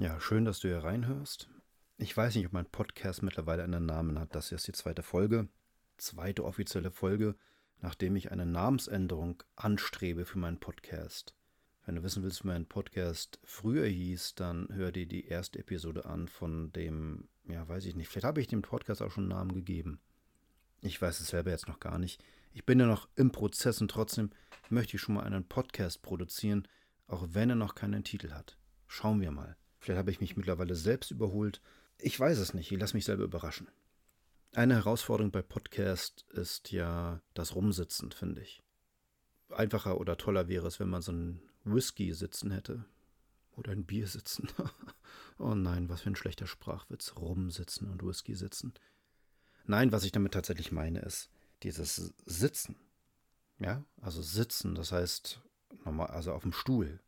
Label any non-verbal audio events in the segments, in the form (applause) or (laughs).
Ja, schön, dass du hier reinhörst. Ich weiß nicht, ob mein Podcast mittlerweile einen Namen hat. Das ist die zweite Folge, zweite offizielle Folge, nachdem ich eine Namensänderung anstrebe für meinen Podcast. Wenn du wissen willst, wie mein Podcast früher hieß, dann hör dir die erste Episode an von dem, ja, weiß ich nicht, vielleicht habe ich dem Podcast auch schon einen Namen gegeben. Ich weiß es selber jetzt noch gar nicht. Ich bin ja noch im Prozess und trotzdem möchte ich schon mal einen Podcast produzieren, auch wenn er noch keinen Titel hat. Schauen wir mal. Vielleicht habe ich mich mittlerweile selbst überholt. Ich weiß es nicht. Ich lasse mich selber überraschen. Eine Herausforderung bei Podcast ist ja das Rumsitzen, finde ich. Einfacher oder toller wäre es, wenn man so ein Whisky sitzen hätte. Oder ein Bier sitzen. (laughs) oh nein, was für ein schlechter Sprachwitz. Rumsitzen und Whisky sitzen. Nein, was ich damit tatsächlich meine, ist dieses Sitzen. Ja, also sitzen, das heißt, normal, also auf dem Stuhl.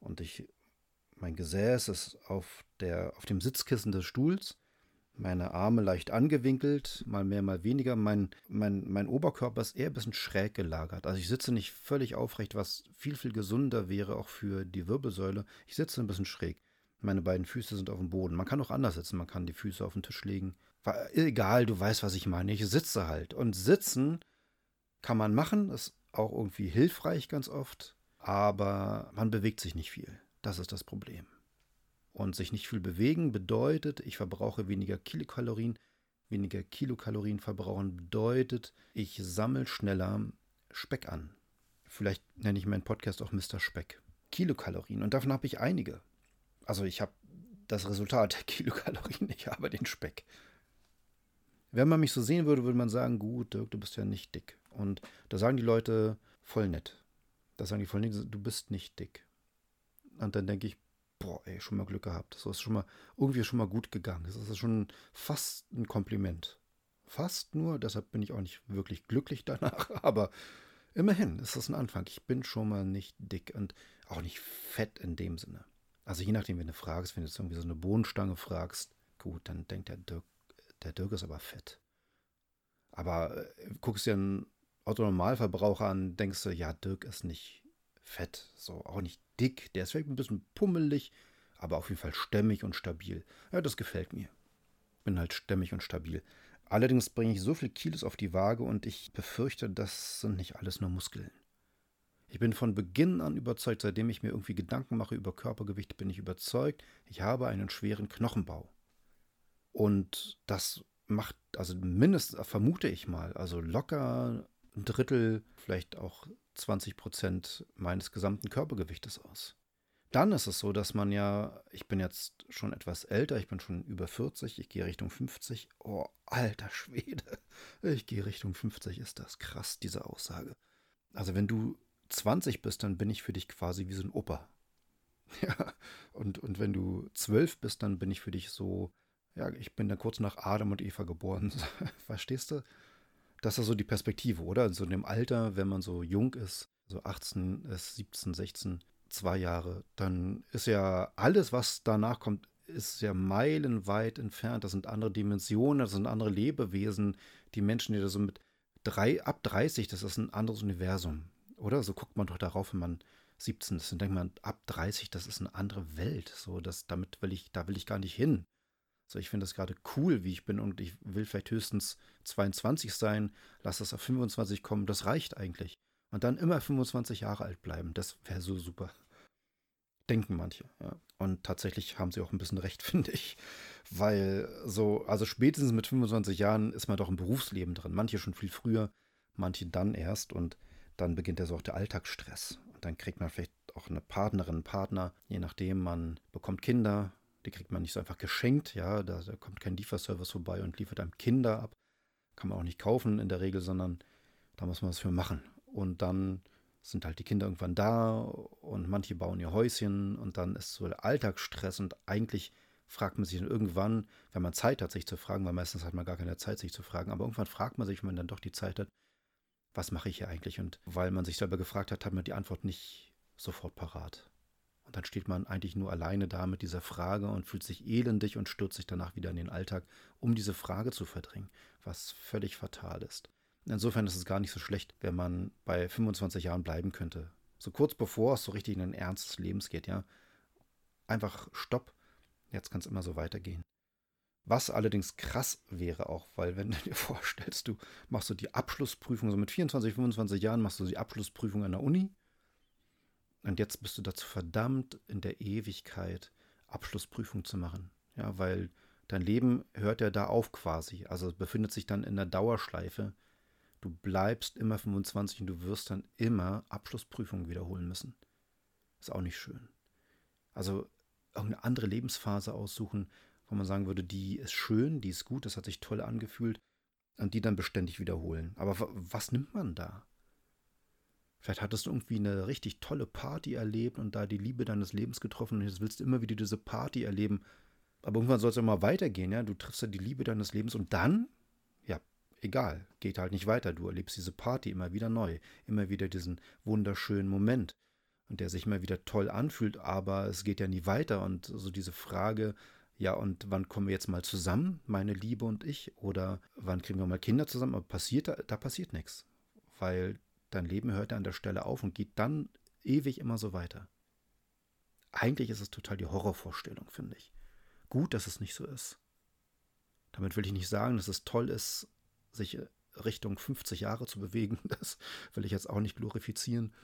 Und ich mein Gesäß ist auf, der, auf dem Sitzkissen des Stuhls, meine Arme leicht angewinkelt, mal mehr, mal weniger. Mein, mein, mein Oberkörper ist eher ein bisschen schräg gelagert. Also ich sitze nicht völlig aufrecht, was viel, viel gesunder wäre, auch für die Wirbelsäule. Ich sitze ein bisschen schräg. Meine beiden Füße sind auf dem Boden. Man kann auch anders sitzen. Man kann die Füße auf den Tisch legen. Egal, du weißt, was ich meine. Ich sitze halt. Und sitzen kann man machen. Ist auch irgendwie hilfreich ganz oft. Aber man bewegt sich nicht viel. Das ist das Problem. Und sich nicht viel bewegen bedeutet, ich verbrauche weniger Kilokalorien. Weniger Kilokalorien verbrauchen bedeutet, ich sammle schneller Speck an. Vielleicht nenne ich meinen Podcast auch Mr. Speck. Kilokalorien. Und davon habe ich einige. Also ich habe das Resultat der (laughs) Kilokalorien, ich habe den Speck. Wenn man mich so sehen würde, würde man sagen, gut, Dirk, du bist ja nicht dick. Und da sagen die Leute voll nett. Da sagen die voll nett, du bist nicht dick. Und dann denke ich, boah, ey, schon mal Glück gehabt. So ist schon mal irgendwie schon mal gut gegangen. Das ist schon fast ein Kompliment. Fast nur, deshalb bin ich auch nicht wirklich glücklich (laughs) danach, aber immerhin ist das ein Anfang. Ich bin schon mal nicht dick und auch nicht fett in dem Sinne. Also je nachdem, wenn du fragst, wenn du jetzt irgendwie so eine Bohnenstange fragst, gut, dann denkt der Dirk, der Dirk ist aber fett. Aber äh, guckst dir einen Autonormalverbraucher an, denkst du, ja, Dirk ist nicht fett, so auch nicht dick, der ist vielleicht ein bisschen pummelig, aber auf jeden Fall stämmig und stabil. Ja, das gefällt mir. Bin halt stämmig und stabil. Allerdings bringe ich so viel Kilos auf die Waage und ich befürchte, das sind nicht alles nur Muskeln. Ich bin von Beginn an überzeugt, seitdem ich mir irgendwie Gedanken mache über Körpergewicht, bin ich überzeugt, ich habe einen schweren Knochenbau. Und das macht, also mindestens, vermute ich mal, also locker ein Drittel, vielleicht auch 20 Prozent meines gesamten Körpergewichtes aus. Dann ist es so, dass man ja, ich bin jetzt schon etwas älter, ich bin schon über 40, ich gehe Richtung 50. Oh, alter Schwede, ich gehe Richtung 50, ist das krass, diese Aussage. Also wenn du 20 bist, dann bin ich für dich quasi wie so ein Opa. (laughs) Ja, und, und wenn du 12 bist, dann bin ich für dich so, ja, ich bin dann kurz nach Adam und Eva geboren. (laughs) Verstehst du? Das ist so die Perspektive, oder? So in dem Alter, wenn man so jung ist, so 18, 17, 16, zwei Jahre, dann ist ja alles, was danach kommt, ist ja meilenweit entfernt. Das sind andere Dimensionen, das sind andere Lebewesen. Die Menschen, die da so mit drei, ab 30, das ist ein anderes Universum. Oder? So guckt man doch darauf, wenn man 17 ist. Dann denkt man, ab 30, das ist eine andere Welt. So, das, damit will ich, da will ich gar nicht hin. So, ich finde das gerade cool, wie ich bin und ich will vielleicht höchstens 22 sein, lass das auf 25 kommen, das reicht eigentlich. Und dann immer 25 Jahre alt bleiben, das wäre so super. Denken manche, ja. Und tatsächlich haben sie auch ein bisschen recht, (laughs) finde ich. Weil so, also spätestens mit 25 Jahren ist man doch im Berufsleben drin. Manche schon viel früher, manche dann erst und dann beginnt ja so auch der Alltagsstress. Und dann kriegt man vielleicht auch eine Partnerin, einen Partner, je nachdem, man bekommt Kinder, die kriegt man nicht so einfach geschenkt, ja, da, da kommt kein Lieferservice vorbei und liefert einem Kinder ab. Kann man auch nicht kaufen in der Regel, sondern da muss man was für machen. Und dann sind halt die Kinder irgendwann da und manche bauen ihr Häuschen und dann ist so der Alltagsstress und eigentlich fragt man sich dann irgendwann, wenn man Zeit hat, sich zu fragen, weil meistens hat man gar keine Zeit, sich zu fragen, aber irgendwann fragt man sich, wenn man dann doch die Zeit hat, was mache ich hier eigentlich? Und weil man sich selber gefragt hat, hat man die Antwort nicht sofort parat. Und dann steht man eigentlich nur alleine da mit dieser Frage und fühlt sich elendig und stürzt sich danach wieder in den Alltag, um diese Frage zu verdrängen, was völlig fatal ist. Insofern ist es gar nicht so schlecht, wenn man bei 25 Jahren bleiben könnte. So kurz bevor es so richtig in ein ernstes Lebens geht, ja. Einfach Stopp, Jetzt kann es immer so weitergehen. Was allerdings krass wäre auch, weil wenn du (laughs) dir vorstellst, du machst so die Abschlussprüfung, so mit 24, 25 Jahren machst du die Abschlussprüfung an der Uni und jetzt bist du dazu verdammt, in der Ewigkeit Abschlussprüfung zu machen. Ja, weil dein Leben hört ja da auf quasi. Also befindet sich dann in der Dauerschleife. Du bleibst immer 25 und du wirst dann immer Abschlussprüfungen wiederholen müssen. Ist auch nicht schön. Also irgendeine andere Lebensphase aussuchen, wo man sagen würde, die ist schön, die ist gut, das hat sich toll angefühlt und die dann beständig wiederholen. Aber was nimmt man da? Vielleicht hattest du irgendwie eine richtig tolle Party erlebt und da die Liebe deines Lebens getroffen und jetzt willst du immer wieder diese Party erleben. Aber irgendwann soll es ja mal weitergehen, ja? Du triffst ja die Liebe deines Lebens und dann, ja, egal, geht halt nicht weiter. Du erlebst diese Party immer wieder neu, immer wieder diesen wunderschönen Moment und der sich immer wieder toll anfühlt, aber es geht ja nie weiter und so diese Frage, ja, und wann kommen wir jetzt mal zusammen, meine Liebe und ich? Oder wann kriegen wir mal Kinder zusammen? Aber passiert da, da passiert nichts. Weil Dein Leben hört an der Stelle auf und geht dann ewig immer so weiter. Eigentlich ist es total die Horrorvorstellung, finde ich. Gut, dass es nicht so ist. Damit will ich nicht sagen, dass es toll ist, sich Richtung 50 Jahre zu bewegen. (laughs) Das will ich jetzt auch nicht glorifizieren.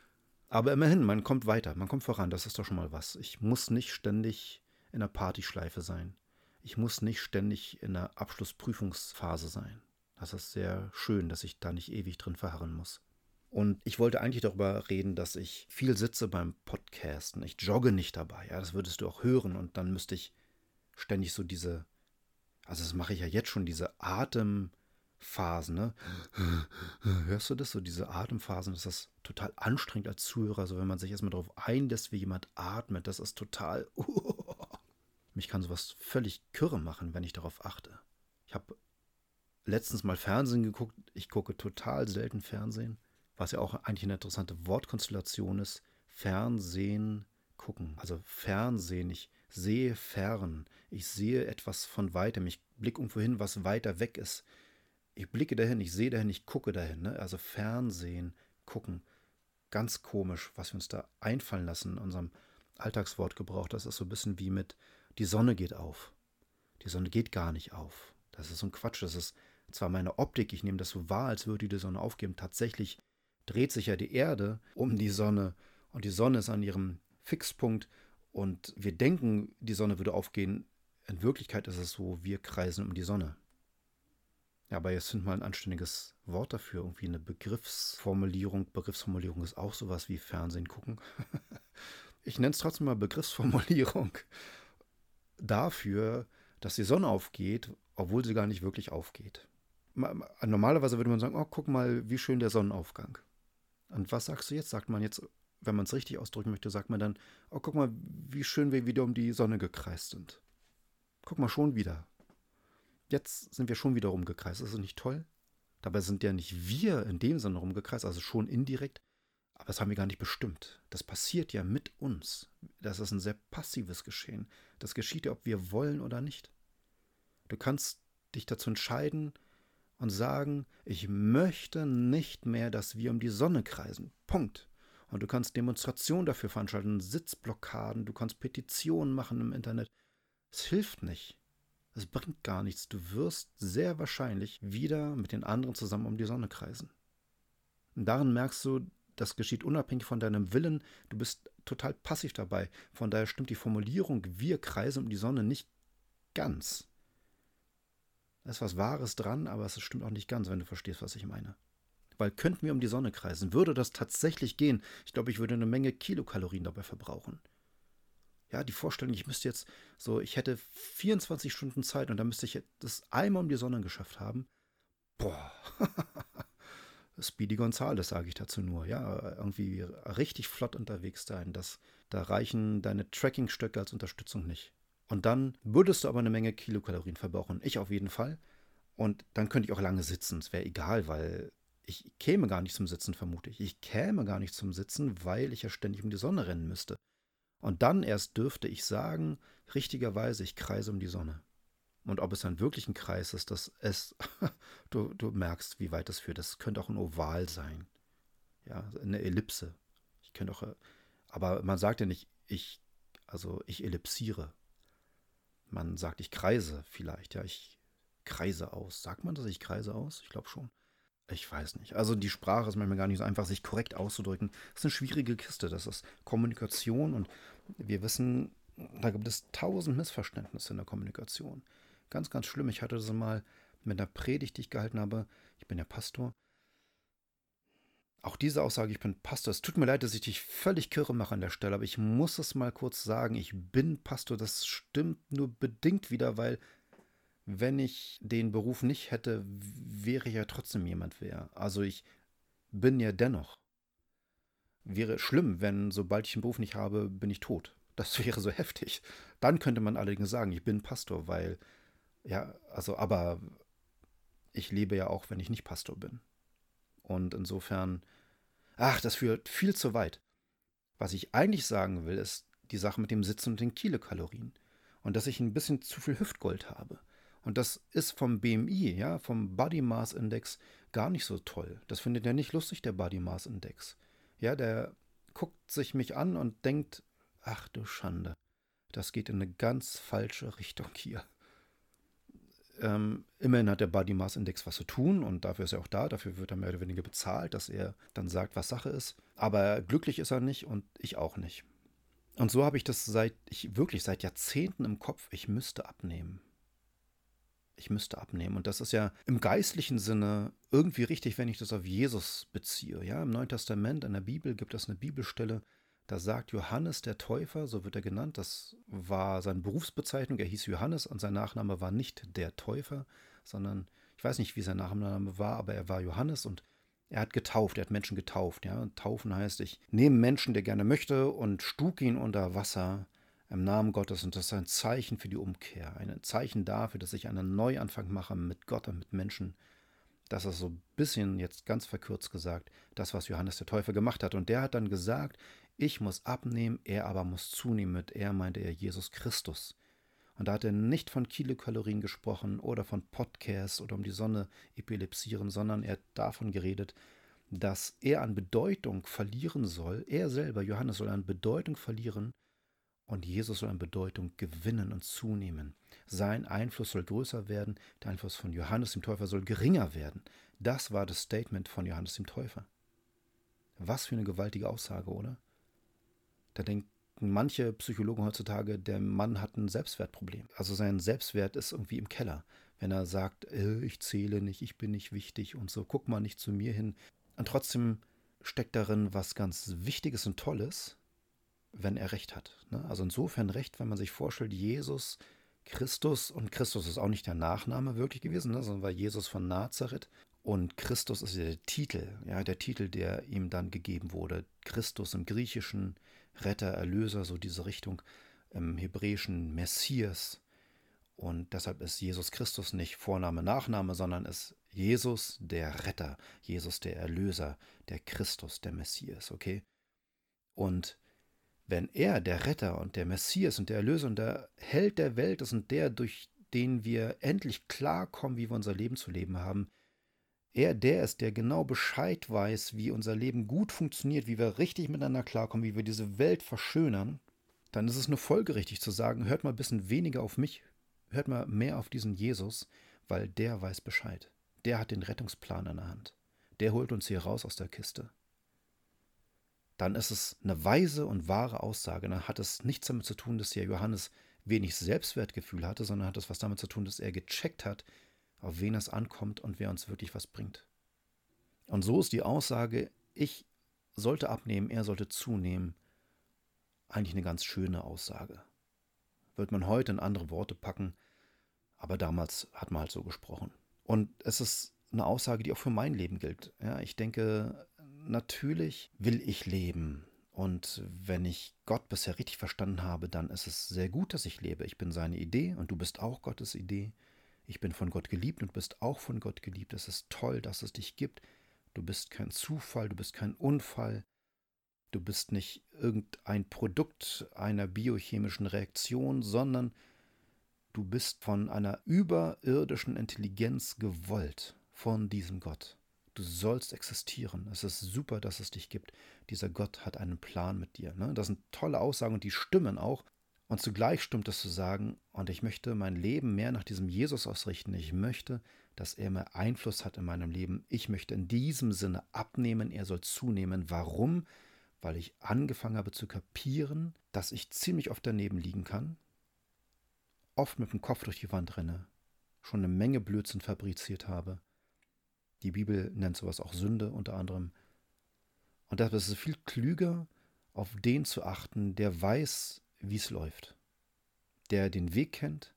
Aber immerhin, man kommt weiter, man kommt voran, das ist doch schon mal was. Ich muss nicht ständig in der Partyschleife sein. Ich muss nicht ständig in der Abschlussprüfungsphase sein. Das ist sehr schön, dass ich da nicht ewig drin verharren muss. Und ich wollte eigentlich darüber reden, dass ich viel sitze beim Podcasten. Ich jogge nicht dabei. Ja, das würdest du auch hören. Und dann müsste ich ständig so diese, also das mache ich ja jetzt schon, diese Atemphasen. Ne? Hörst du das? So diese Atemphasen, das ist total anstrengend als Zuhörer. So wenn man sich erstmal darauf einlässt, wie jemand atmet, das ist total. (laughs) mich kann sowas völlig kürre machen, wenn ich darauf achte. Ich habe letztens mal Fernsehen geguckt. Ich gucke total selten Fernsehen was ja auch eigentlich eine interessante Wortkonstellation ist, Fernsehen gucken. Also Fernsehen, ich sehe fern, ich sehe etwas von weitem, ich blicke irgendwo hin, was weiter weg ist. Ich blicke dahin, ich sehe dahin, ich gucke dahin. Ne? Also Fernsehen, gucken. Ganz komisch, was wir uns da einfallen lassen in unserem Alltagswortgebrauch. Das ist so ein bisschen wie mit die Sonne geht auf. Die Sonne geht gar nicht auf. Das ist so ein Quatsch. Das ist zwar meine Optik, ich nehme das so wahr, als würde die Sonne aufgeben. Tatsächlich dreht sich ja die Erde um die Sonne und die Sonne ist an ihrem Fixpunkt und wir denken, die Sonne würde aufgehen. In Wirklichkeit ist es so, wir kreisen um die Sonne. Ja, aber jetzt find mal ein anständiges Wort dafür, irgendwie eine Begriffsformulierung. Begriffsformulierung ist auch sowas wie Fernsehen gucken. (laughs) ich nenne es trotzdem mal Begriffsformulierung dafür, dass die Sonne aufgeht, obwohl sie gar nicht wirklich aufgeht. Normalerweise würde man sagen, oh, guck mal, wie schön der Sonnenaufgang. Und was sagst du jetzt? Sagt man jetzt, wenn man es richtig ausdrücken möchte, sagt man dann, oh, guck mal, wie schön wir wieder um die Sonne gekreist sind. Guck mal, schon wieder. Jetzt sind wir schon wieder rumgekreist. Ist das nicht toll? Dabei sind ja nicht wir in dem Sinne rumgekreist, also schon indirekt, aber das haben wir gar nicht bestimmt. Das passiert ja mit uns. Das ist ein sehr passives Geschehen. Das geschieht ja, ob wir wollen oder nicht. Du kannst dich dazu entscheiden, und sagen, ich möchte nicht mehr, dass wir um die Sonne kreisen. Punkt. Und du kannst Demonstrationen dafür veranstalten, Sitzblockaden, du kannst Petitionen machen im Internet. Es hilft nicht. Es bringt gar nichts. Du wirst sehr wahrscheinlich wieder mit den anderen zusammen um die Sonne kreisen. Und darin merkst du, das geschieht unabhängig von deinem Willen. Du bist total passiv dabei. Von daher stimmt die Formulierung, wir kreisen um die Sonne nicht ganz. Da ist was Wahres dran, aber es stimmt auch nicht ganz, wenn du verstehst, was ich meine. Weil könnten wir um die Sonne kreisen, würde das tatsächlich gehen, ich glaube, ich würde eine Menge Kilokalorien dabei verbrauchen. Ja, die Vorstellung, ich müsste jetzt so, ich hätte 24 Stunden Zeit und dann müsste ich das einmal um die Sonne geschafft haben. Boah. (laughs) Speedy Gonzales, sage ich dazu nur. Ja, irgendwie richtig flott unterwegs sein. Das, da reichen deine Trackingstöcke als Unterstützung nicht. Und dann würdest du aber eine Menge Kilokalorien verbrauchen. Ich auf jeden Fall. Und dann könnte ich auch lange sitzen. Es wäre egal, weil ich käme gar nicht zum Sitzen, vermute ich. Ich käme gar nicht zum Sitzen, weil ich ja ständig um die Sonne rennen müsste. Und dann erst dürfte ich sagen, richtigerweise, ich kreise um die Sonne. Und ob es dann wirklich ein Kreis ist, das es, (laughs) du, du merkst, wie weit das führt. Das könnte auch ein Oval sein. Ja, eine Ellipse. Ich könnte auch, aber man sagt ja nicht, ich, also ich ellipsiere. Man sagt, ich kreise vielleicht, ja, ich kreise aus. Sagt man das, ich kreise aus? Ich glaube schon. Ich weiß nicht. Also die Sprache ist manchmal gar nicht so einfach, sich korrekt auszudrücken. Das ist eine schwierige Kiste. Das ist Kommunikation und wir wissen, da gibt es tausend Missverständnisse in der Kommunikation. Ganz, ganz schlimm. Ich hatte das mal mit einer Predigt, die ich gehalten habe. Ich bin ja Pastor. Auch diese Aussage, ich bin Pastor, es tut mir leid, dass ich dich völlig kirre mache an der Stelle, aber ich muss es mal kurz sagen, ich bin Pastor, das stimmt nur bedingt wieder, weil wenn ich den Beruf nicht hätte, wäre ich ja trotzdem jemand wer. Also ich bin ja dennoch. Wäre schlimm, wenn sobald ich einen Beruf nicht habe, bin ich tot. Das (laughs) wäre so heftig. Dann könnte man allerdings sagen, ich bin Pastor, weil, ja, also, aber ich lebe ja auch, wenn ich nicht Pastor bin. Und insofern, ach, das führt viel zu weit. Was ich eigentlich sagen will, ist die Sache mit dem Sitzen und den Kilokalorien. Und dass ich ein bisschen zu viel Hüftgold habe. Und das ist vom BMI, ja, vom Body Mass Index gar nicht so toll. Das findet er nicht lustig, der Body Mass Index. Ja, der guckt sich mich an und denkt, ach du Schande, das geht in eine ganz falsche Richtung hier. Ähm, immerhin hat der Body Mass Index was zu tun und dafür ist er auch da, dafür wird er mehr oder weniger bezahlt, dass er dann sagt, was Sache ist. Aber glücklich ist er nicht und ich auch nicht. Und so habe ich das seit, ich wirklich seit Jahrzehnten im Kopf, ich müsste abnehmen. Ich müsste abnehmen. Und das ist ja im geistlichen Sinne irgendwie richtig, wenn ich das auf Jesus beziehe. Ja, im Neuen Testament, in der Bibel gibt es eine Bibelstelle, da sagt Johannes der Täufer, so wird er genannt, das war seine Berufsbezeichnung, er hieß Johannes und sein Nachname war nicht der Täufer, sondern ich weiß nicht, wie sein Nachname war, aber er war Johannes und er hat getauft, er hat Menschen getauft. Ja? taufen heißt, ich nehme Menschen, der gerne möchte, und stug ihn unter Wasser im Namen Gottes. Und das ist ein Zeichen für die Umkehr, ein Zeichen dafür, dass ich einen Neuanfang mache mit Gott und mit Menschen. Das ist so ein bisschen, jetzt ganz verkürzt gesagt, das, was Johannes der Täufer gemacht hat. Und der hat dann gesagt, ich muss abnehmen, er aber muss zunehmen. Mit er meinte er Jesus Christus. Und da hat er nicht von Kilokalorien gesprochen oder von Podcasts oder um die Sonne epilepsieren, sondern er hat davon geredet, dass er an Bedeutung verlieren soll. Er selber, Johannes, soll an Bedeutung verlieren und Jesus soll an Bedeutung gewinnen und zunehmen. Sein Einfluss soll größer werden, der Einfluss von Johannes dem Täufer soll geringer werden. Das war das Statement von Johannes dem Täufer. Was für eine gewaltige Aussage, oder? Da denken manche Psychologen heutzutage, der Mann hat ein Selbstwertproblem. Also sein Selbstwert ist irgendwie im Keller. Wenn er sagt, äh, ich zähle nicht, ich bin nicht wichtig und so, guck mal nicht zu mir hin. Und trotzdem steckt darin was ganz Wichtiges und Tolles, wenn er recht hat. Ne? Also insofern recht, wenn man sich vorstellt, Jesus Christus, und Christus ist auch nicht der Nachname wirklich gewesen, ne, sondern war Jesus von Nazareth. Und Christus ist der Titel, ja, der Titel, der ihm dann gegeben wurde. Christus im Griechischen, Retter, Erlöser, so diese Richtung im Hebräischen Messias. Und deshalb ist Jesus Christus nicht Vorname, Nachname, sondern ist Jesus der Retter, Jesus der Erlöser, der Christus, der Messias, okay? Und wenn er der Retter und der Messias und der Erlöser und der Held der Welt ist und der, durch den wir endlich klarkommen, wie wir unser Leben zu leben haben, er der ist, der genau Bescheid weiß, wie unser Leben gut funktioniert, wie wir richtig miteinander klarkommen, wie wir diese Welt verschönern, dann ist es nur folgerichtig zu sagen, hört mal ein bisschen weniger auf mich, hört mal mehr auf diesen Jesus, weil der weiß Bescheid. Der hat den Rettungsplan in der Hand. Der holt uns hier raus aus der Kiste. Dann ist es eine weise und wahre Aussage. Dann hat es nichts damit zu tun, dass hier Johannes wenig Selbstwertgefühl hatte, sondern hat es was damit zu tun, dass er gecheckt hat, auf wen es ankommt und wer uns wirklich was bringt. Und so ist die Aussage, ich sollte abnehmen, er sollte zunehmen, eigentlich eine ganz schöne Aussage. Wird man heute in andere Worte packen, aber damals hat man halt so gesprochen. Und es ist eine Aussage, die auch für mein Leben gilt. Ja, ich denke, natürlich will ich leben. Und wenn ich Gott bisher richtig verstanden habe, dann ist es sehr gut, dass ich lebe. Ich bin seine Idee und du bist auch Gottes Idee. Ich bin von Gott geliebt und bist auch von Gott geliebt. Es ist toll, dass es dich gibt. Du bist kein Zufall, du bist kein Unfall. Du bist nicht irgendein Produkt einer biochemischen Reaktion, sondern du bist von einer überirdischen Intelligenz gewollt, von diesem Gott. Du sollst existieren. Es ist super, dass es dich gibt. Dieser Gott hat einen Plan mit dir. Ne? Das sind tolle Aussagen und die stimmen auch. Und zugleich stimmt es zu sagen, und ich möchte mein Leben mehr nach diesem Jesus ausrichten. Ich möchte, dass er mehr Einfluss hat in meinem Leben. Ich möchte in diesem Sinne abnehmen, er soll zunehmen. Warum? Weil ich angefangen habe zu kapieren, dass ich ziemlich oft daneben liegen kann, oft mit dem Kopf durch die Wand renne, schon eine Menge Blödsinn fabriziert habe. Die Bibel nennt sowas auch Sünde unter anderem. Und das ist viel klüger, auf den zu achten, der weiß, wie es läuft. Der den Weg kennt,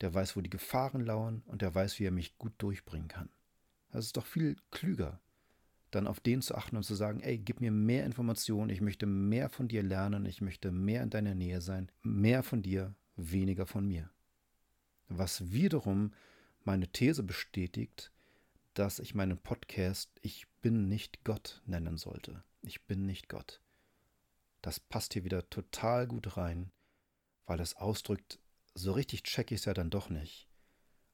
der weiß, wo die Gefahren lauern und der weiß, wie er mich gut durchbringen kann. Das ist doch viel klüger, dann auf den zu achten und zu sagen, ey, gib mir mehr Informationen, ich möchte mehr von dir lernen, ich möchte mehr in deiner Nähe sein, mehr von dir, weniger von mir. Was wiederum meine These bestätigt, dass ich meinen Podcast Ich bin nicht Gott nennen sollte. Ich bin nicht Gott. Das passt hier wieder total gut rein, weil es ausdrückt, so richtig check ich es ja dann doch nicht.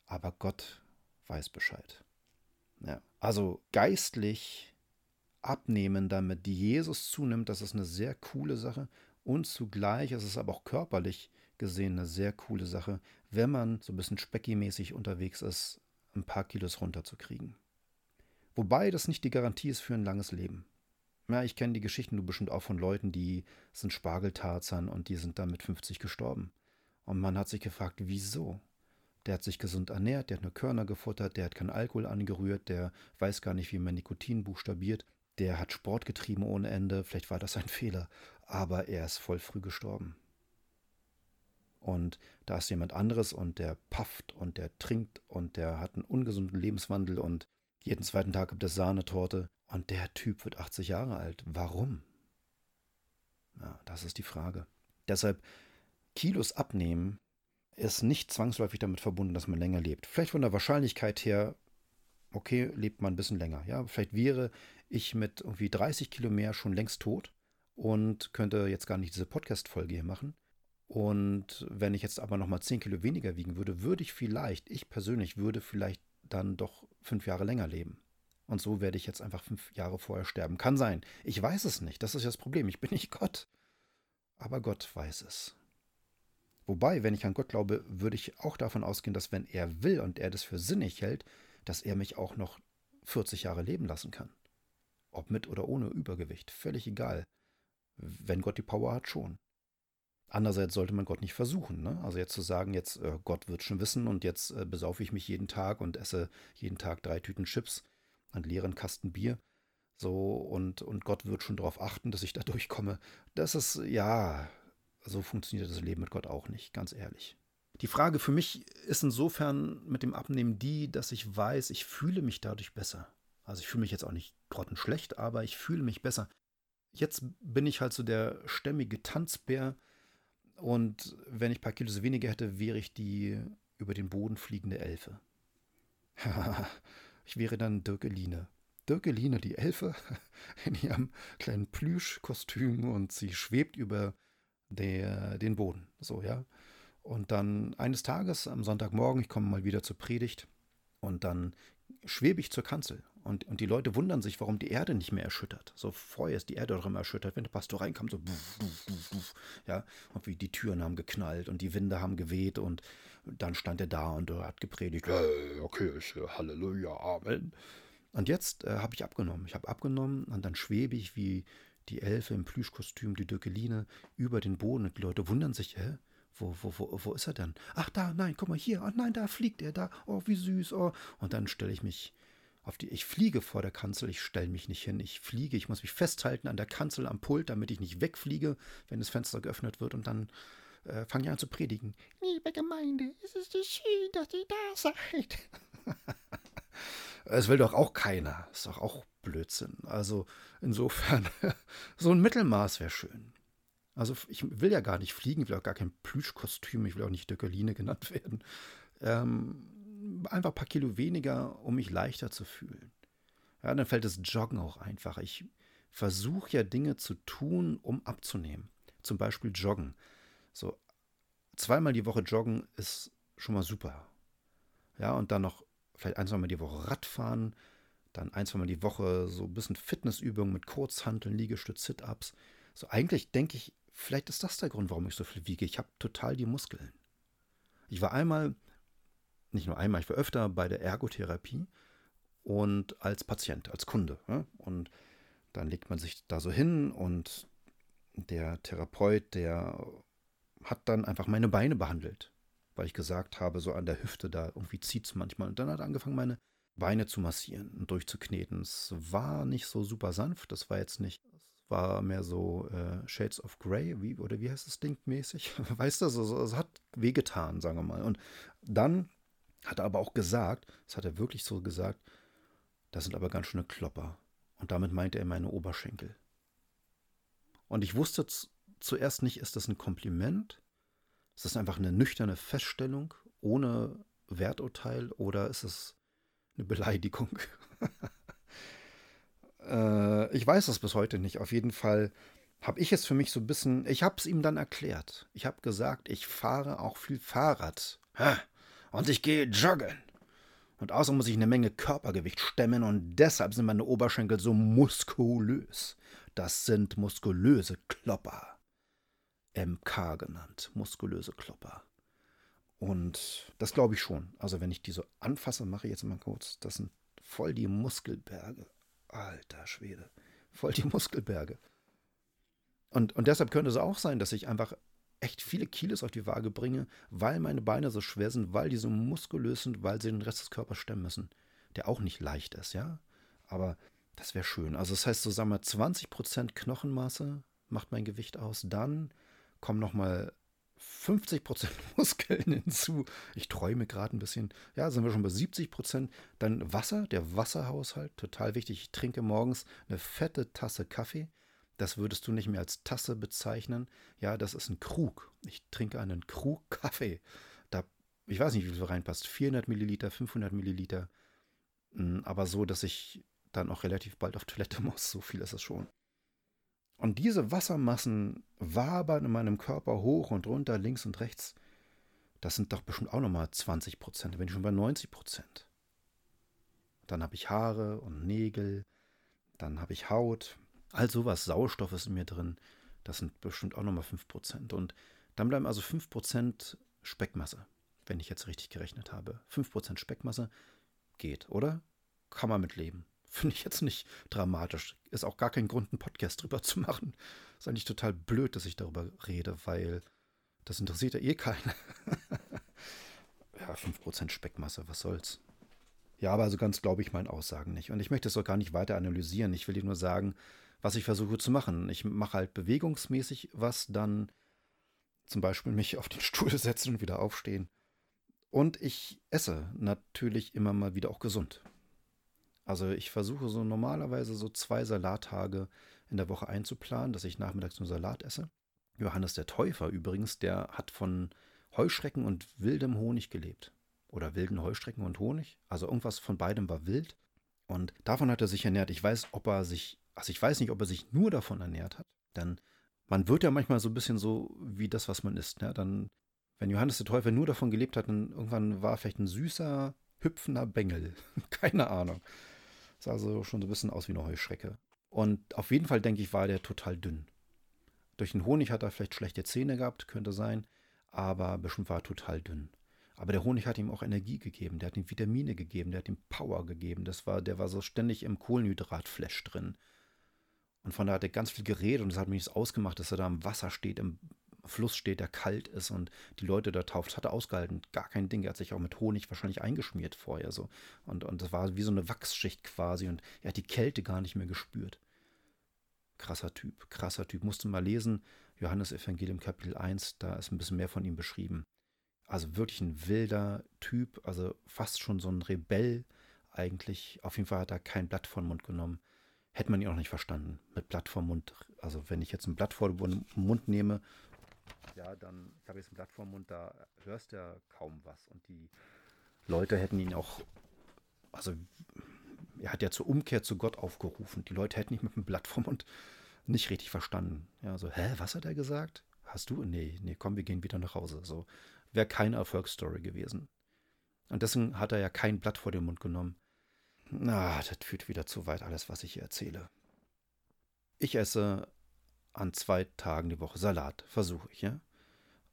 Aber Gott weiß Bescheid. Ja, also geistlich abnehmen, damit Jesus zunimmt, das ist eine sehr coole Sache. Und zugleich ist es aber auch körperlich gesehen eine sehr coole Sache, wenn man so ein bisschen speckimäßig unterwegs ist, ein paar Kilos runterzukriegen. Wobei das nicht die Garantie ist für ein langes Leben. Ja, ich kenne die Geschichten nur bestimmt auch von Leuten, die sind Spargeltarzern und die sind dann mit 50 gestorben. Und man hat sich gefragt, wieso? Der hat sich gesund ernährt, der hat nur Körner gefuttert, der hat keinen Alkohol angerührt, der weiß gar nicht, wie man Nikotin buchstabiert, der hat Sport getrieben ohne Ende, vielleicht war das ein (laughs) Fehler, aber er ist voll früh gestorben. Und da ist jemand anderes und der pafft und der trinkt und der hat einen ungesunden Lebenswandel und jeden zweiten Tag gibt es Sahnetorte und der Typ wird 80 Jahre alt. Warum? Ja, das ist die Frage. Deshalb, Kilos abnehmen ist nicht zwangsläufig damit verbunden, dass man länger lebt. Vielleicht von der Wahrscheinlichkeit her, okay, lebt man ein bisschen länger. Ja, vielleicht wäre ich mit irgendwie 30 Kilo mehr schon längst tot und könnte jetzt gar nicht diese Podcast-Folge hier machen. Und wenn ich jetzt aber nochmal 10 Kilo weniger wiegen würde, würde ich vielleicht, ich persönlich würde vielleicht dann doch fünf Jahre länger leben. Und so werde ich jetzt einfach fünf Jahre vorher sterben. Kann sein. Ich weiß es nicht. Das ist ja das Problem. Ich bin (laughs) nicht Gott. Aber Gott weiß es. Wobei, wenn ich an Gott glaube, würde ich auch davon ausgehen, dass wenn er will und er das für sinnig hält, dass er mich auch noch 40 Jahre leben lassen kann. Ob mit oder ohne Übergewicht, völlig egal. Wenn Gott die Power hat, schon. Andererseits sollte man Gott nicht versuchen. Ne? Also jetzt zu sagen, jetzt äh, Gott wird schon wissen und jetzt äh, besaufe ich mich jeden Tag und esse jeden Tag drei Tüten Chips einen leeren Kasten Bier. So, und, und Gott wird schon darauf achten, dass ich da (laughs) durchkomme. Das ist, ja, so funktioniert das Leben mit Gott auch nicht, ganz ehrlich. Die Frage für mich ist insofern mit dem Abnehmen die, dass ich weiß, ich fühle mich dadurch besser. Also ich fühle mich jetzt auch nicht grottenschlecht, aber ich fühle mich besser. Jetzt bin ich halt so der stämmige Tanzbär und wenn ich ein paar Kilos weniger hätte, wäre ich die über den Boden fliegende Elfe. (laughs) Ich wäre dann Dirkeline. Dirkeline, die Elfe, (laughs) in ihrem kleinen Plüschkostüm und sie schwebt über der, den Boden. So, ja. Und dann eines Tages am Sonntagmorgen, ich komme mal wieder zur Predigt und dann schwebe ich zur Kanzel. Und, und die Leute wundern sich, warum die Erde nicht mehr erschüttert. So vorher ist die Erde doch immer erschüttert, wenn der Pastor reinkam, so buff, buff, buff, buff, ja, und wie die Türen haben geknallt und die Winde haben geweht und dann stand er da und hat gepredigt, hey, Kirche, Halleluja, Amen. Und jetzt äh, habe ich abgenommen. Ich habe abgenommen und dann schwebe ich wie die Elfe im Plüschkostüm, die Dökeline, über den Boden und die Leute wundern sich, hä? Wo, wo, wo, wo ist er denn? Ach, da, nein, guck mal hier. Oh nein, da fliegt er da. Oh, wie süß. Oh. Und dann stelle ich mich auf die, ich fliege vor der Kanzel, ich stelle mich nicht hin, ich fliege, ich muss mich festhalten an der Kanzel am Pult, damit ich nicht wegfliege, wenn das Fenster geöffnet wird und dann äh, fange ich an zu predigen. Liebe Gemeinde, es ist so schön, dass ihr da seid. (laughs) Es will doch auch keiner. Ist doch auch Blödsinn. Also insofern, (laughs) so ein Mittelmaß wäre schön. Also ich will ja gar nicht fliegen, ich will auch gar kein Plüschkostüm, ich will auch nicht Döckerline genannt werden. Ähm, einfach ein paar Kilo weniger, um mich leichter zu fühlen. Ja, dann fällt das Joggen auch einfacher. Ich versuche ja Dinge zu tun, um abzunehmen. Zum Beispiel Joggen. So zweimal die Woche joggen ist schon mal super. Ja, und dann noch vielleicht ein, zweimal die Woche Radfahren, dann ein, zweimal die Woche so ein bisschen Fitnessübungen mit Kurzhanteln, Liegestütz, Sit-Ups. So eigentlich denke ich, vielleicht ist das der Grund, warum ich so viel wiege. Ich habe total die Muskeln. Ich war einmal, nicht nur einmal, ich war öfter bei der Ergotherapie und als Patient, als Kunde. Ja? Und dann legt man sich da so hin und der Therapeut, der hat dann einfach meine Beine behandelt, weil ich gesagt habe, so an der Hüfte, da irgendwie zieht es manchmal. Und dann hat er angefangen, meine Beine zu massieren und durchzukneten. Es war nicht so super sanft, das war jetzt nicht, es war mehr so äh, Shades of Grey, wie, oder wie heißt das Ding mäßig? (laughs) weißt du, also, es hat wehgetan, sagen wir mal. Und dann hat er aber auch gesagt, das hat er wirklich so gesagt, das sind aber ganz schöne Klopper. Und damit meinte er meine Oberschenkel. Und ich wusste zuerst nicht, ist das ein Kompliment? Ist das einfach eine nüchterne Feststellung ohne Werturteil oder ist es eine Beleidigung? (laughs) äh, ich weiß das bis heute nicht. Auf jeden Fall habe ich es für mich so ein bisschen, ich habe es ihm dann erklärt. Ich habe gesagt, ich fahre auch viel Fahrrad. Und ich gehe joggen. Und außerdem muss ich eine Menge Körpergewicht stemmen und deshalb sind meine Oberschenkel so muskulös. Das sind muskulöse Klopper. MK genannt, muskulöse Klopper. Und das glaube ich schon. Also wenn ich die so anfasse, mache ich jetzt mal kurz, das sind voll die Muskelberge. Alter Schwede, voll die Muskelberge. Und, und deshalb könnte es auch sein, dass ich einfach echt viele Kilos auf die Waage bringe, weil meine Beine so schwer sind, weil die so muskulös sind, weil sie den Rest des Körpers stemmen müssen. Der auch nicht leicht ist, ja. Aber das wäre schön. Also das heißt, so sagen wir 20% Knochenmasse macht mein Gewicht aus. Dann kommen nochmal 50% (laughs) Muskeln hinzu. Ich träume gerade ein bisschen. Ja, sind wir schon bei 70%. Dann Wasser, der Wasserhaushalt, total wichtig. Ich trinke morgens eine fette Tasse Kaffee. Das würdest du nicht mehr als Tasse bezeichnen. Ja, das ist ein Krug. Ich trinke einen Krug Kaffee. Da, ich weiß nicht, wie viel reinpasst. 400 Milliliter, 500 Milliliter. Hm, aber so, dass ich dann auch relativ bald auf Toilette (laughs) muss. So viel ist es schon. Und diese Wassermassen wabern in meinem Körper hoch und runter, links und rechts. Das sind doch bestimmt auch nochmal 20 Prozent. Da bin ich schon bei 90 Prozent. Dann habe ich Haare und Nägel. Dann habe ich Haut. All sowas, Sauerstoff ist in mir drin. Das sind bestimmt auch nochmal 5 Prozent. Und dann bleiben also 5 Prozent Speckmasse, wenn ich jetzt richtig gerechnet habe. 5 Prozent Speckmasse geht, oder? Kann man mitleben. (laughs) Finde ich jetzt nicht dramatisch. Ist auch gar kein Grund, einen Podcast drüber zu machen. Ist eigentlich total blöd, dass ich darüber rede, weil das interessiert ja eh keiner. (laughs) ja, 5% Speckmasse, was soll's. Ja, aber also ganz glaube ich meinen Aussagen nicht. Und ich möchte es auch gar nicht weiter analysieren. Ich will dir nur sagen, was ich versuche zu machen. Ich mache halt bewegungsmäßig was, dann zum Beispiel mich auf den (laughs) Stuhl setzen und wieder aufstehen. Und ich esse natürlich immer mal wieder auch gesund. Also ich versuche so normalerweise so zwei Salattage in der Woche einzuplanen, dass ich nachmittags nur Salat esse. Johannes der Täufer übrigens, der hat von Heuschrecken und wildem Honig gelebt. Oder wilden Heuschrecken und Honig. Also irgendwas von beidem war wild. Und davon hat er sich ernährt. Ich weiß, ob er sich, also ich weiß nicht, ob er sich nur davon ernährt hat. Denn man wird ja manchmal so ein bisschen so wie das, was man isst. Ne? Dann, wenn Johannes der Täufer nur davon gelebt hat, dann irgendwann war er vielleicht ein süßer, hüpfender Bengel. (laughs) Keine Ahnung. Sah also schon so ein bisschen aus wie eine Heuschrecke. Und auf jeden Fall, denke ich, war der total dünn. Durch den Honig hat er vielleicht schlechte Zähne gehabt, könnte sein, aber bestimmt war er total dünn. Aber der Honig hat ihm auch Energie gegeben, der hat ihm Vitamine gegeben, der hat ihm Power gegeben. Das war, der war so ständig im Kohlenhydratflash drin. Und von da hat er ganz viel geredet und es hat mich ausgemacht, dass er da im Wasser steht, im Fluss steht, der kalt ist und die Leute da tauft. Das hat er ausgehalten, gar kein Ding. Er hat sich auch mit Honig wahrscheinlich eingeschmiert vorher so. Und, und das war wie so eine Wachsschicht quasi und er hat die Kälte gar nicht mehr gespürt. Krasser Typ, krasser Typ. Musste mal lesen, Johannes Evangelium Kapitel 1, da ist ein bisschen mehr von ihm beschrieben. Also wirklich ein wilder Typ, also fast schon so ein Rebell eigentlich. Auf jeden Fall hat er kein Blatt vor den Mund genommen. Hätte man ihn auch nicht verstanden. Mit Blatt vor Mund. Also wenn ich jetzt ein Blatt vor den Mund nehme ja, dann, ich habe jetzt ein Blatt vor Mund, da hörst du ja kaum was. Und die Leute hätten ihn auch, also er hat ja zur Umkehr zu Gott aufgerufen. Die Leute hätten ihn mit dem Blatt vor Mund nicht richtig verstanden. Ja, so, hä, was hat er gesagt? Hast du? Nee, nee, komm, wir gehen wieder nach Hause. So, wäre keine Erfolgsstory gewesen. Und deswegen hat er ja kein Blatt vor den Mund genommen. Na, das führt wieder zu weit, alles, was ich hier erzähle. Ich esse an zwei Tagen die Woche Salat, versuche ich, ja.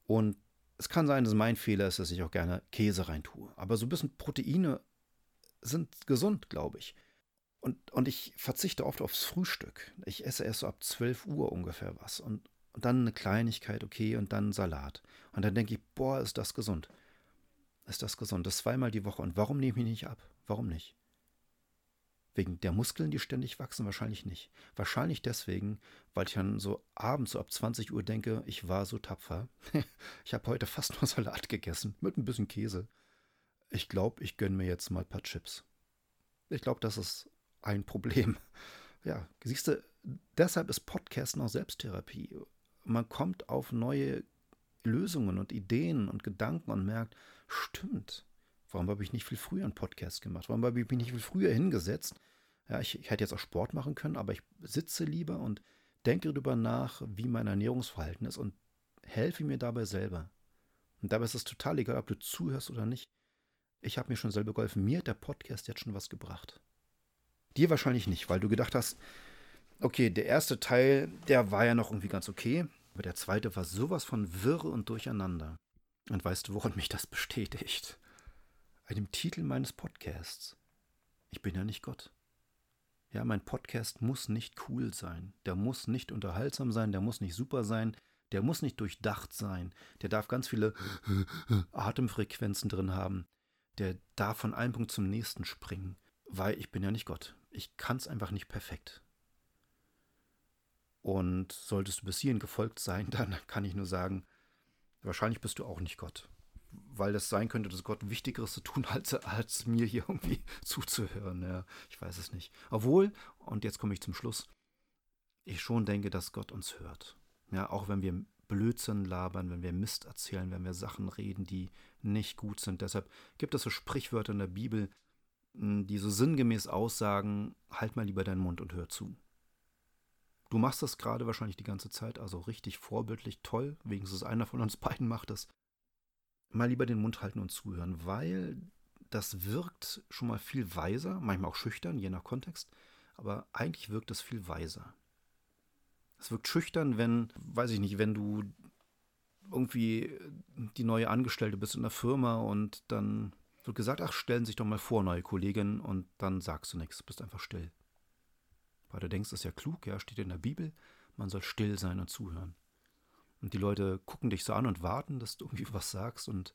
Und es kann sein, dass mein Fehler ist, dass ich auch gerne Käse reintue. Aber so ein bisschen Proteine sind gesund, glaube ich. Und, und ich verzichte oft aufs Frühstück. Ich esse erst so ab 12 Uhr ungefähr was. Und, und dann eine Kleinigkeit, okay, und dann Salat. Und dann denke ich, boah, ist das gesund. Ist das gesund? Das zweimal die Woche. Und warum nehme ich nicht ab? Warum nicht? Wegen der Muskeln, die ständig wachsen? Wahrscheinlich nicht. Wahrscheinlich deswegen, weil ich dann so abends so ab 20 Uhr denke, ich war so tapfer. (laughs) ich habe heute fast nur Salat gegessen mit ein bisschen Käse. Ich glaube, ich gönne mir jetzt mal ein paar Chips. Ich glaube, das ist ein Problem. (laughs) Ja, siehst du, deshalb ist Podcasten auch Selbsttherapie. Man kommt auf neue Lösungen und Ideen und Gedanken und merkt, stimmt, warum habe ich nicht viel früher einen Podcast gemacht? Warum habe ich mich nicht viel früher hingesetzt? Ja, ich, ich hätte jetzt auch Sport machen können, aber ich sitze lieber und denke darüber nach, wie mein Ernährungsverhalten ist und helfe mir dabei selber. Und dabei ist es total egal, ob du zuhörst oder nicht. Ich habe mir schon selber geholfen. Mir hat der Podcast jetzt schon was gebracht. Dir wahrscheinlich nicht, weil du gedacht hast, okay, der erste Teil, der war ja noch irgendwie ganz okay, aber der zweite war sowas von wirr und durcheinander. Und weißt du, woran mich das bestätigt? Dem Titel meines Podcasts. Ich bin ja nicht Gott. Ja, mein Podcast muss nicht cool sein. Der muss nicht unterhaltsam sein, der muss nicht super sein, der muss nicht durchdacht sein. Der darf ganz viele (laughs) Atemfrequenzen drin haben. Der darf von einem Punkt zum nächsten springen, weil ich bin ja nicht Gott ich kann es einfach nicht perfekt. Und solltest du bis hierhin gefolgt sein, (laughs) dann kann ich nur sagen, wahrscheinlich bist du auch nicht Gott. Weil es sein könnte, dass Gott Wichtigeres zu tun hat, als mir hier irgendwie (laughs) zuzuhören. Ja, ich weiß es nicht. Obwohl, und jetzt komme ich zum Schluss, ich schon denke, dass Gott uns hört. Ja, auch wenn wir Blödsinn labern, wenn wir Mist erzählen, wenn wir Sachen reden, die nicht gut sind. Deshalb gibt es so Sprichwörter in der Bibel, die so sinngemäß aussagen, halt mal lieber deinen Mund und hör zu. Du machst das gerade wahrscheinlich die ganze Zeit, also richtig vorbildlich, toll, wenigstens einer von uns (laughs) beiden macht das. Mal lieber den Mund halten und zuhören, weil das wirkt schon mal viel weiser, manchmal auch schüchtern, je nach Kontext, aber eigentlich wirkt es viel weiser. Es wirkt schüchtern, wenn, weiß ich nicht, wenn du irgendwie die neue Angestellte bist in der Firma und dann wird gesagt, ach, stellen Sie sich doch mal vor, neue Kollegin, und dann sagst du nichts, bist einfach still. Weil du denkst, das ist ja klug, ja, steht in der Bibel, man soll still sein und zuhören. Und die Leute gucken dich so an und warten, dass du (laughs) irgendwie was sagst und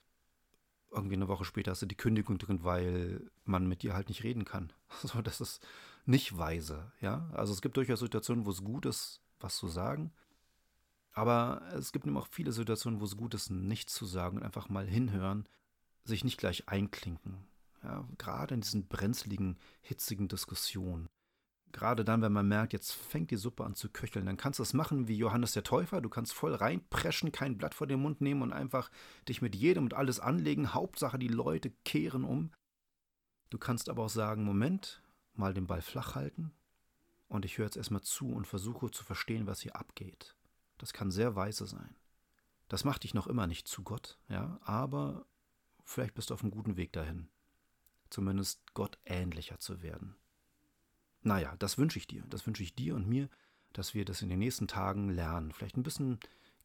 irgendwie eine Woche später hast du die Kündigung drin, weil man mit dir halt nicht reden kann. (laughs) Also das ist nicht weise, ja. Also es gibt durchaus Situationen, wo es gut ist, was zu sagen. Aber es gibt eben auch viele Situationen, wo es gut ist, nichts zu sagen und einfach mal hinhören sich nicht gleich einklinken. Ja, gerade in diesen brenzligen, hitzigen Diskussionen. Gerade dann, wenn man merkt, jetzt fängt die Suppe an zu köcheln, dann kannst du es machen wie Johannes der Täufer. Du kannst voll reinpreschen, kein Blatt vor den Mund nehmen und einfach dich mit jedem und alles anlegen. Hauptsache, die Leute kehren um. Du kannst aber auch sagen: Moment, mal den Ball flach halten und ich höre jetzt erstmal zu und versuche zu verstehen, was hier abgeht. Das kann sehr weise sein. Das macht dich noch immer nicht zu Gott, ja, aber vielleicht bist du auf einem guten Weg dahin. Zumindest Gott ähnlicher zu werden. Naja, das wünsche ich dir. Das wünsche ich dir und mir, dass wir das in den nächsten Tagen lernen. Vielleicht ein bisschen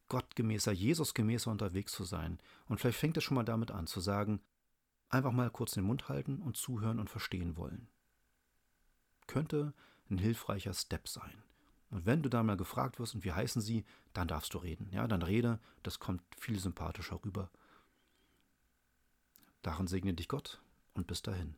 gottgemäßer, Jesusgemäßer unterwegs zu sein. Und vielleicht fängt es schon mal damit an, zu sagen, einfach mal kurz den Mund halten und zuhören und verstehen wollen. Könnte ein hilfreicher Step sein. Und wenn du da mal gefragt wirst, und wie heißen sie, dann darfst du reden. Ja, dann rede, das kommt viel sympathischer rüber. Darin segne dich Gott und bis dahin.